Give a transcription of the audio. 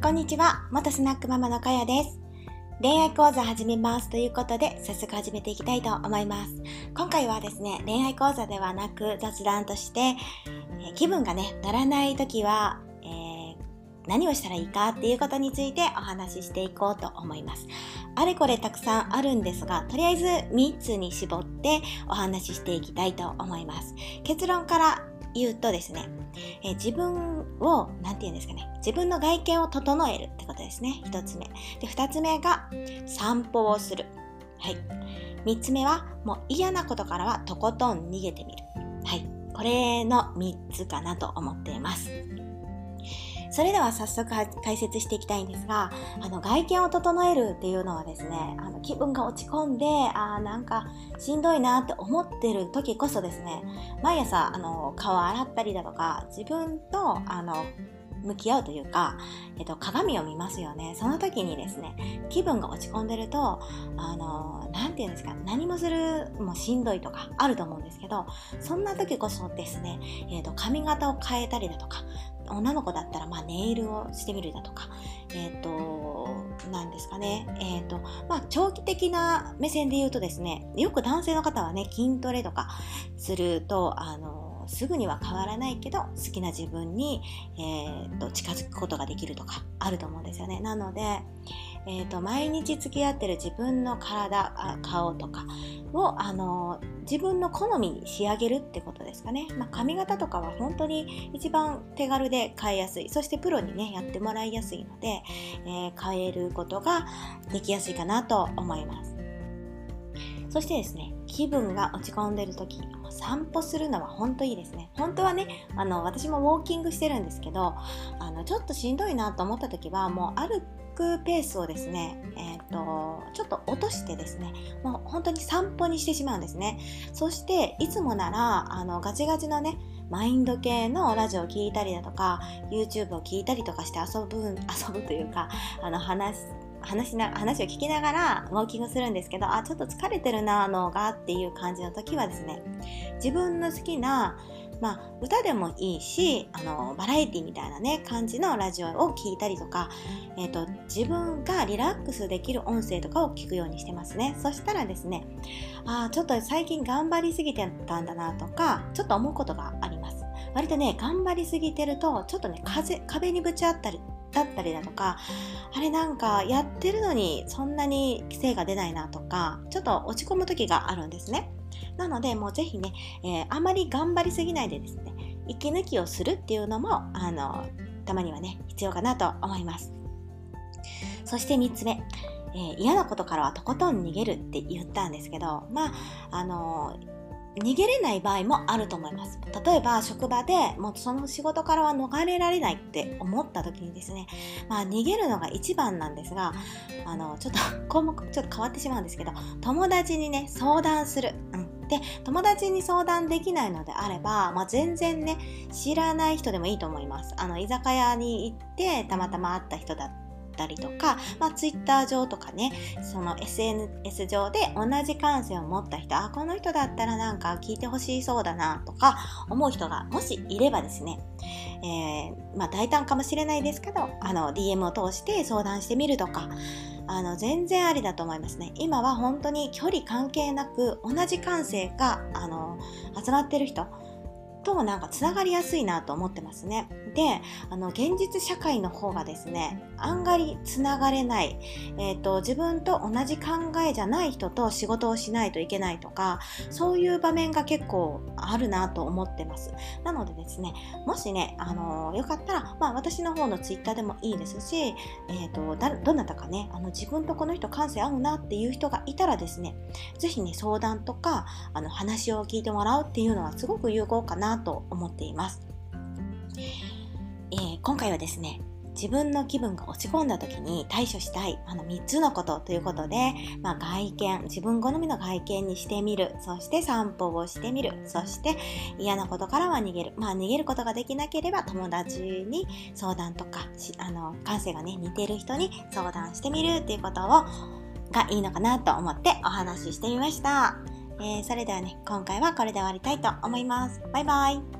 こんにちは、元スナックママのかやです。恋愛講座始めますということで、早速始めていきたいと思います。今回はですね、恋愛講座ではなく雑談として、え、気分がね、乗らない時は、えー、何をしたらいいかっていうことについてお話ししていこうと思います。あれこれたくさんあるんですが、とりあえず3つに絞ってお話ししていきたいと思います。結論から言うとですね、え自分を、なんて言うんですかね、自分の外見を整えるってことですね。一つ目。で、二つ目が散歩をする。はい。三つ目は、もう嫌なことからはとことん逃げてみる。はい。これの三つかなと思っています。それでは早速解説していきたいんですが、あの外見を整えるっていうのはですね、あの気分が落ち込んで、ああ、なんかしんどいなって思ってる時こそですね、毎朝あの顔洗ったりだとか、自分とあの向き合うというか、えっと、鏡を見ますよね。その時にですね、気分が落ち込んでると、あの、なんて言うんですか、何もするもしんどいとかあると思うんですけど、そんな時こそですね、えっと、髪型を変えたりだとか、女の子だったら、まあ、ネイルをしてみるだとか、えっ、ー、と、なんですかね、えっ、ー、と、まあ、長期的な目線で言うとですね、よく男性の方はね、筋トレとかすると、あの、すぐには変わらないけど好きな自分に、えーと、近づくことができるとかあると思うんですよね。なので、えーと、毎日付き合ってる自分の体あ顔とかを、あの自分の好みに仕上げるってことですかね、まあ、髪型とかは本当に一番手軽で変えやすい。そしてプロにねやってもらいやすいので、えー、変えることができやすいかなと思います。そしてですね気分が落ち込んでる時散歩するのは本当いいですね。本当はねあの私もウォーキングしてるんですけどあのちょっとしんどいなと思った時はもう歩くペースをですね、えーと、ちょっと落としてですねもう本当に散歩にしてしまうんですね。そしていつもならあのガチガチのねマインド系のラジオを聴いたりだとか YouTube を聴いたりとかして遊ぶ遊ぶというかあの話話な話を聞きながらウォーキングするんですけどあちょっと疲れてるな脳がっていう感じの時はですね自分の好きなまあ、歌でもいいしあのバラエティみたいなね感じのラジオを聴いたりとか、えーと、自分がリラックスできる音声とかを聞くようにしてますね。そしたらですねあちょっと最近頑張りすぎてたんだなとかちょっと思うことがあります。割とね頑張りすぎてるとちょっとね風壁にぶち当たりだったりだとかあれなんかやってるのにそんなに精が出ないなとかちょっと落ち込む時があるんですね。なのでもうぜひね、えー、あまり頑張りすぎないでですね息抜きをするっていうのもあのたまにはね必要かなと思います。そして3つ目えー、嫌なことからはとことん逃げるって言ったんですけどまああの逃げれない場合もあると思います。例えば職場でもうその仕事からは逃れられないって思った時にですね、まあ逃げるのが一番なんですが、あの、ちょっと 項目ちょっと変わってしまうんですけど、友達にね、相談する。うん。で、友達に相談できないのであれば、まあ全然ね、知らない人でもいいと思います。あの、居酒屋に行ってたまたま会った人だったったりとか、まあ、Twitter 上とかね、その SNS 上で同じ感性を持った人、あ、この人だったらなんか聞いてほしいそうだなとか思う人がもしいればですね、えー、まあ大胆かもしれないですけど、あの DM を通して相談してみるとか、あの全然ありだと思いますね。今は本当に距離関係なく同じ感性があの集まってる人、となんかつながりやすいなと思ってますね。で、あの、現実社会の方がですね、案外つながれない、えっ、ー、と、自分と同じ考えじゃない人と仕事をしないといけないとか、そういう場面が結構あるなと思ってます。なのでですね、もしね、あの、よかったら、まあ私の方のツイッターでもいいですし、えっ、ー、と、どなたかね、あの、自分とこの人感性合うなっていう人がいたらですね、ぜひね、相談とか、あの、話を聞いてもらうっていうのはすごく有効かなと思っています。えー、今回はですね、自分の気分が落ち込んだ時に対処したいあの3つのことということで、まあ、外見、自分好みの外見にしてみる、そして散歩をしてみる、そして嫌なことからは逃げる。まあ逃げることができなければ友達に相談とか、あの、感性がね、似てる人に相談してみるっていうことをがいいのかなと思ってお話ししてみました。えー、それではね、今回はこれで終わりたいと思います。バイバイ。